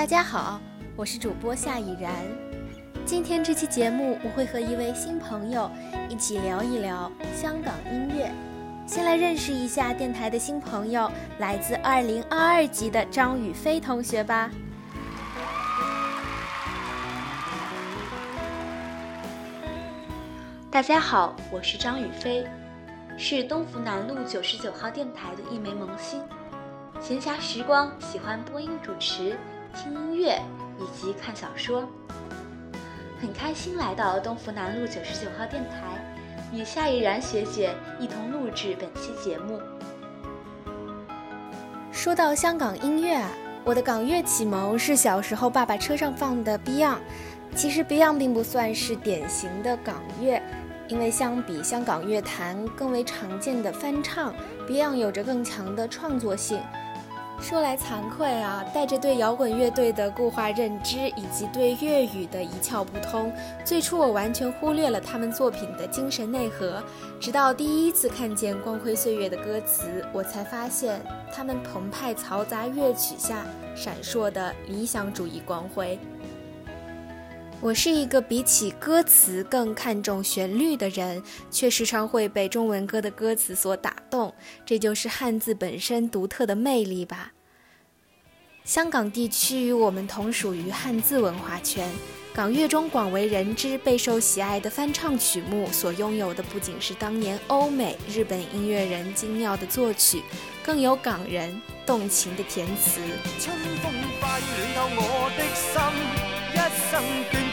大家好，我是主播夏以然。今天这期节目，我会和一位新朋友一起聊一聊香港音乐。先来认识一下电台的新朋友，来自2022级的张雨霏同学吧。大家好，我是张雨霏，是东福南路九十九号电台的一枚萌新。闲暇时光，喜欢播音主持。听音乐以及看小说，很开心来到东福南路九十九号电台，与夏依然学姐一同录制本期节目。说到香港音乐啊，我的港乐启蒙是小时候爸爸车上放的 Beyond。其实 Beyond 并不算是典型的港乐，因为相比香港乐坛更为常见的翻唱，Beyond 有着更强的创作性。说来惭愧啊，带着对摇滚乐队的固化认知以及对粤语的一窍不通，最初我完全忽略了他们作品的精神内核。直到第一次看见《光辉岁月》的歌词，我才发现他们澎湃嘈杂乐曲下闪烁的理想主义光辉。我是一个比起歌词更看重旋律的人，却时常会被中文歌的歌词所打动，这就是汉字本身独特的魅力吧。香港地区与我们同属于汉字文化圈，港乐中广为人知、备受喜爱的翻唱曲目，所拥有的不仅是当年欧美、日本音乐人精妙的作曲，更有港人动情的填词。春风化雨暖透我的心，一生。无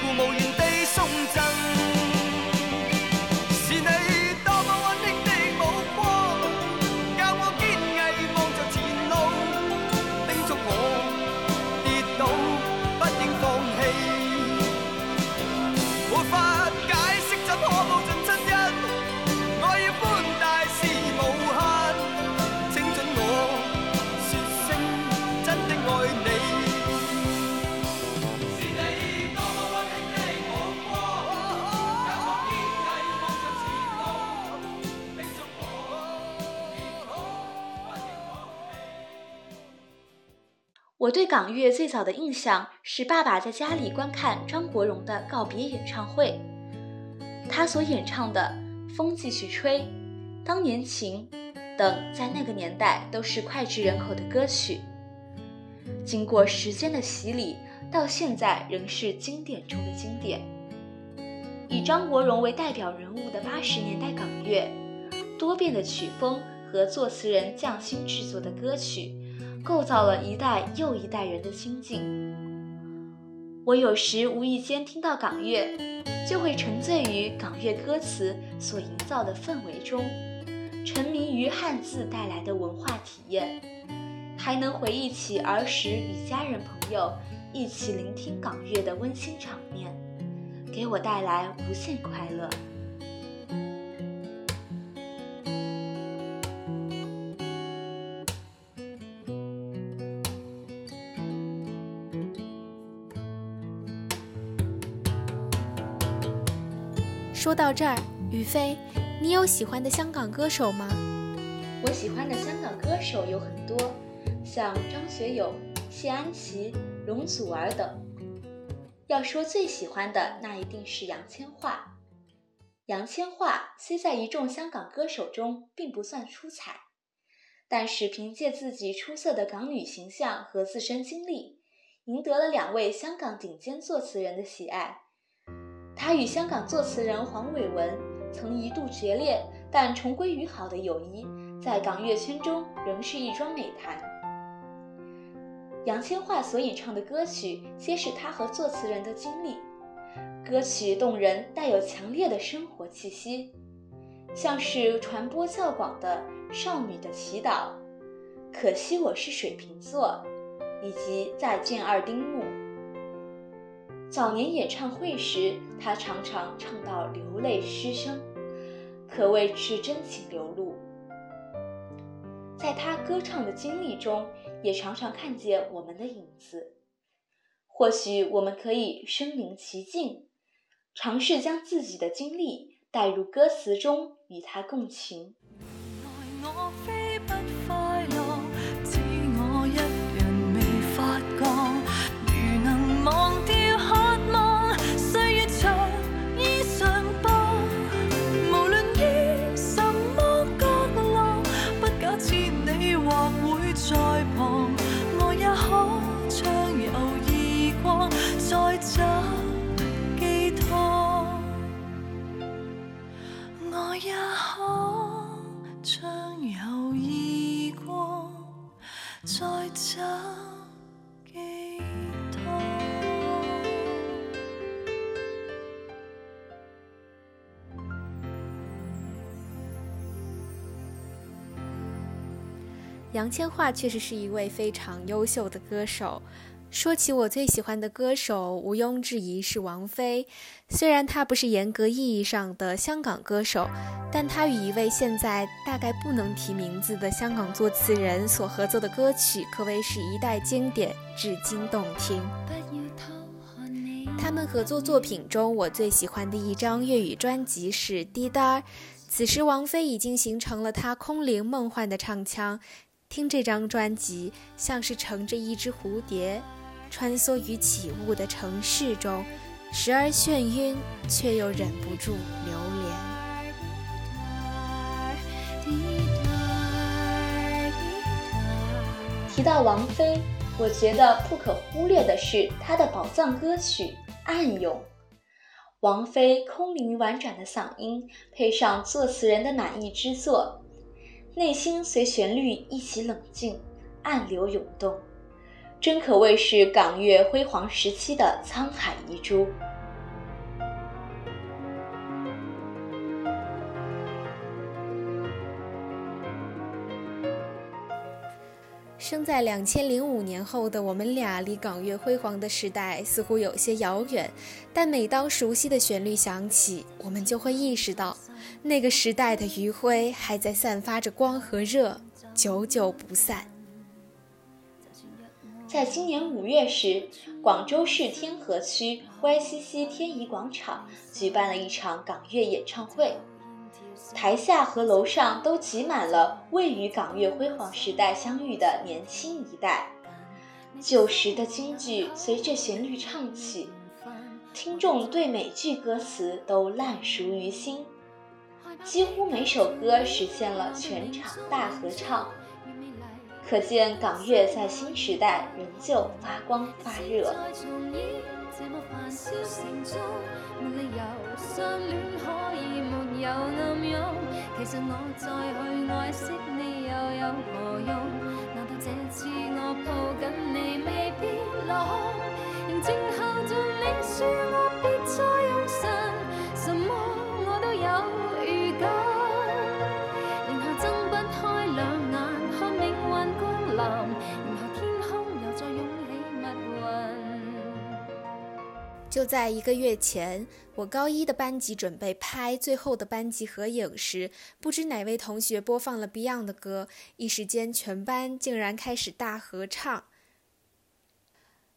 我对港乐最早的印象是爸爸在家里观看张国荣的告别演唱会，他所演唱的《风继续吹》《当年情》等，在那个年代都是脍炙人口的歌曲。经过时间的洗礼，到现在仍是经典中的经典。以张国荣为代表人物的八十年代港乐，多变的曲风和作词人匠心制作的歌曲。构造了一代又一代人的心境。我有时无意间听到港乐，就会沉醉于港乐歌词所营造的氛围中，沉迷于汉字带来的文化体验，还能回忆起儿时与家人朋友一起聆听港乐的温馨场面，给我带来无限快乐。到这儿，雨霏，你有喜欢的香港歌手吗？我喜欢的香港歌手有很多，像张学友、谢安琪、容祖儿等。要说最喜欢的，那一定是杨千嬅。杨千嬅虽在一众香港歌手中并不算出彩，但是凭借自己出色的港女形象和自身经历，赢得了两位香港顶尖作词人的喜爱。他与香港作词人黄伟文曾一度决裂，但重归于好的友谊，在港乐圈中仍是一桩美谈。杨千嬅所演唱的歌曲，皆是她和作词人的经历，歌曲动人，带有强烈的生活气息，像是传播较广的《少女的祈祷》，可惜我是水瓶座，以及再见二丁目。早年演唱会时，他常常唱到流泪失声，可谓是真情流露。在他歌唱的经历中，也常常看见我们的影子。或许我们可以身临其境，尝试将自己的经历带入歌词中，与他共情。杨千嬅确实是一位非常优秀的歌手。说起我最喜欢的歌手，毋庸置疑是王菲。虽然她不是严格意义上的香港歌手，但她与一位现在大概不能提名字的香港作词人所合作的歌曲，可谓是一代经典，至今动听。他们合作作品中，我最喜欢的一张粤语专辑是《滴答》。此时，王菲已经形成了她空灵梦幻的唱腔。听这张专辑，像是乘着一只蝴蝶，穿梭于起雾的城市中，时而眩晕，却又忍不住流连。提到王菲，我觉得不可忽略的是她的宝藏歌曲《暗涌》。王菲空灵婉转的嗓音，配上作词人的满意之作。内心随旋律一起冷静，暗流涌动，真可谓是港乐辉煌时期的沧海遗珠。生在两千零五年后的我们俩，离港乐辉煌的时代似乎有些遥远，但每当熟悉的旋律响起，我们就会意识到。那个时代的余晖还在散发着光和热，久久不散。在今年五月时，广州市天河区 YCC 天怡广场举办了一场港乐演唱会，台下和楼上都挤满了未与港乐辉煌时代相遇的年轻一代。旧时的京剧随着旋律唱起，听众对每句歌词都烂熟于心。几乎每首歌实现了全场大合唱，可见港乐在新时代仍旧发光发热。这么烦嚣城中没理由相恋可以没有暗涌其实我再去爱惜你又有何用难道这次我抱紧你未必落空仍静候着你说我别再用神什么我都有预感就在一个月前，我高一的班级准备拍最后的班级合影时，不知哪位同学播放了 Beyond 的歌，一时间全班竟然开始大合唱。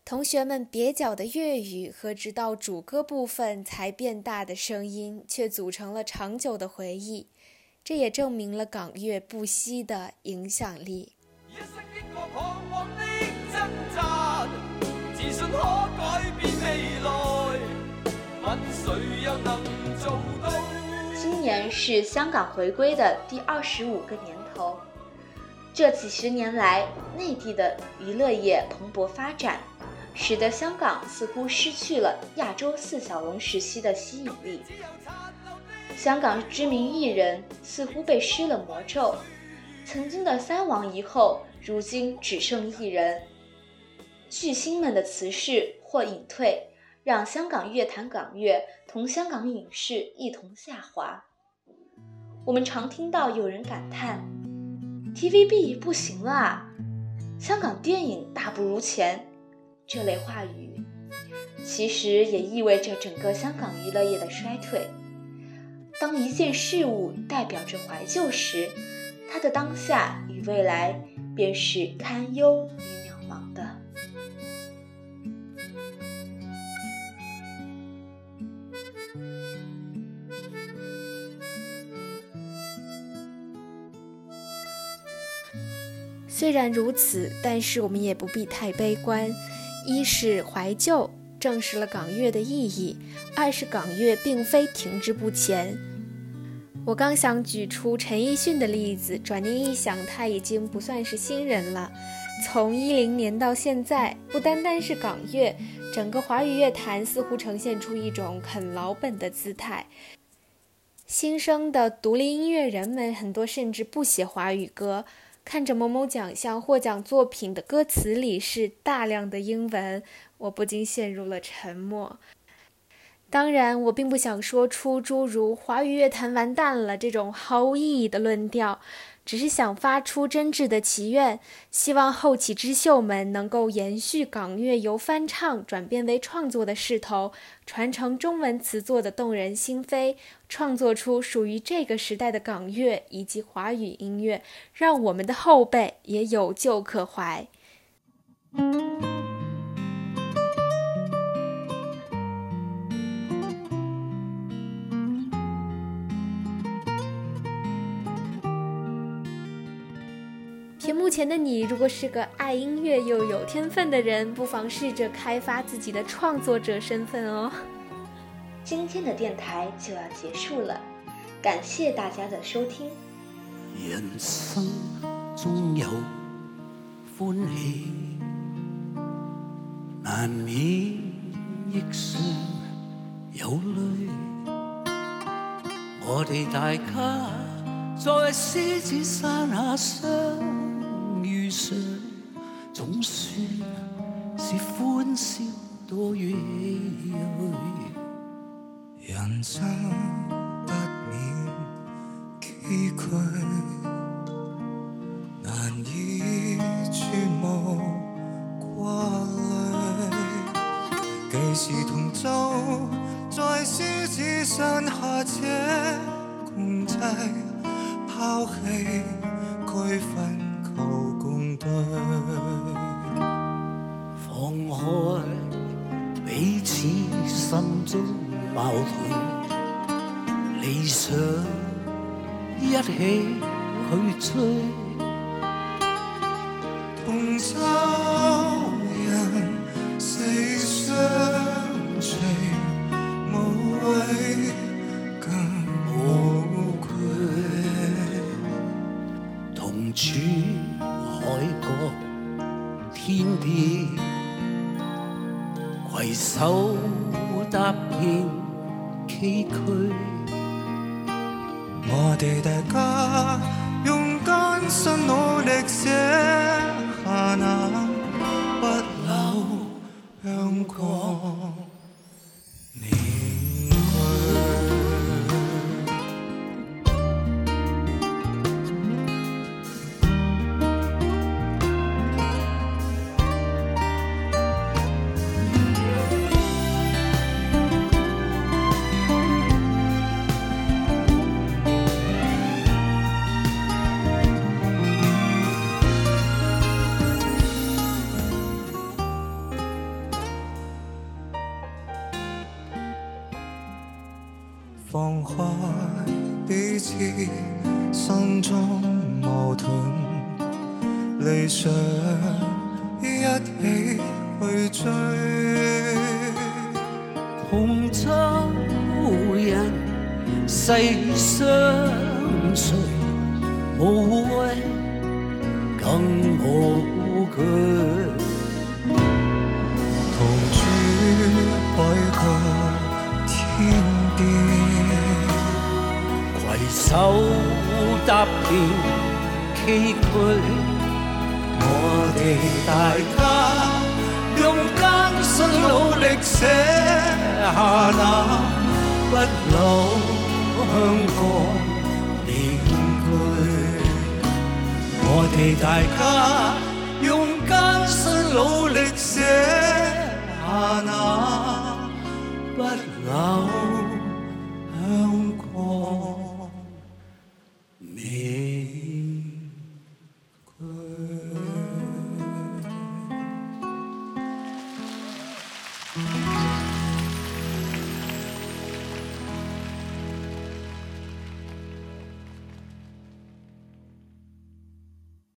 同学们蹩脚的粤语和直到主歌部分才变大的声音，却组成了长久的回忆。这也证明了港乐不息的影响力。一生一个彷徨的挣扎，自信可改变未来今年是香港回归的第二十五个年头，这几十年来，内地的娱乐业蓬勃发展，使得香港似乎失去了亚洲四小龙时期的吸引力。香港知名艺人似乎被施了魔咒，曾经的三王一后，如今只剩一人。巨星们的辞世或隐退。让香港乐坛港乐同香港影视一同下滑。我们常听到有人感叹：“TVB 不行了啊，香港电影大不如前。”这类话语，其实也意味着整个香港娱乐业的衰退。当一件事物代表着怀旧时，它的当下与未来便是堪忧与。虽然如此，但是我们也不必太悲观。一是怀旧证实了港乐的意义；二是港乐并非停滞不前。我刚想举出陈奕迅的例子，转念一想，他已经不算是新人了。从一零年到现在，不单单是港乐，整个华语乐坛似乎呈现出一种啃老本的姿态。新生的独立音乐人们很多甚至不写华语歌。看着某某奖项获奖作品的歌词里是大量的英文，我不禁陷入了沉默。当然，我并不想说出诸如“华语乐坛完蛋了”这种毫无意义的论调。只是想发出真挚的祈愿，希望后起之秀们能够延续港乐由翻唱转变为创作的势头，传承中文词作的动人心扉，创作出属于这个时代的港乐以及华语音乐，让我们的后辈也有旧可怀。屏幕前的你，如果是个爱音乐又有天分的人，不妨试着开发自己的创作者身份哦。今天的电台就要结束了，感谢大家的收听。人生中有欢喜，难免亦常有泪。我哋大家在狮子山下相遇。上总算是欢笑多于唏嘘，人生不免崎岖，难以全无挂泪。几时同舟在狮子山下且，抛弃区分。放开彼此心中矛盾，理想一起携手踏遍崎岖。我哋大家用艰辛努放开彼此心中矛盾，理想一起去追。同舟人，誓相随，无畏更无惧。遍崎岖，我哋大家用艰辛努力写下那不老香港名句。我哋大家用艰辛努力写下那不老。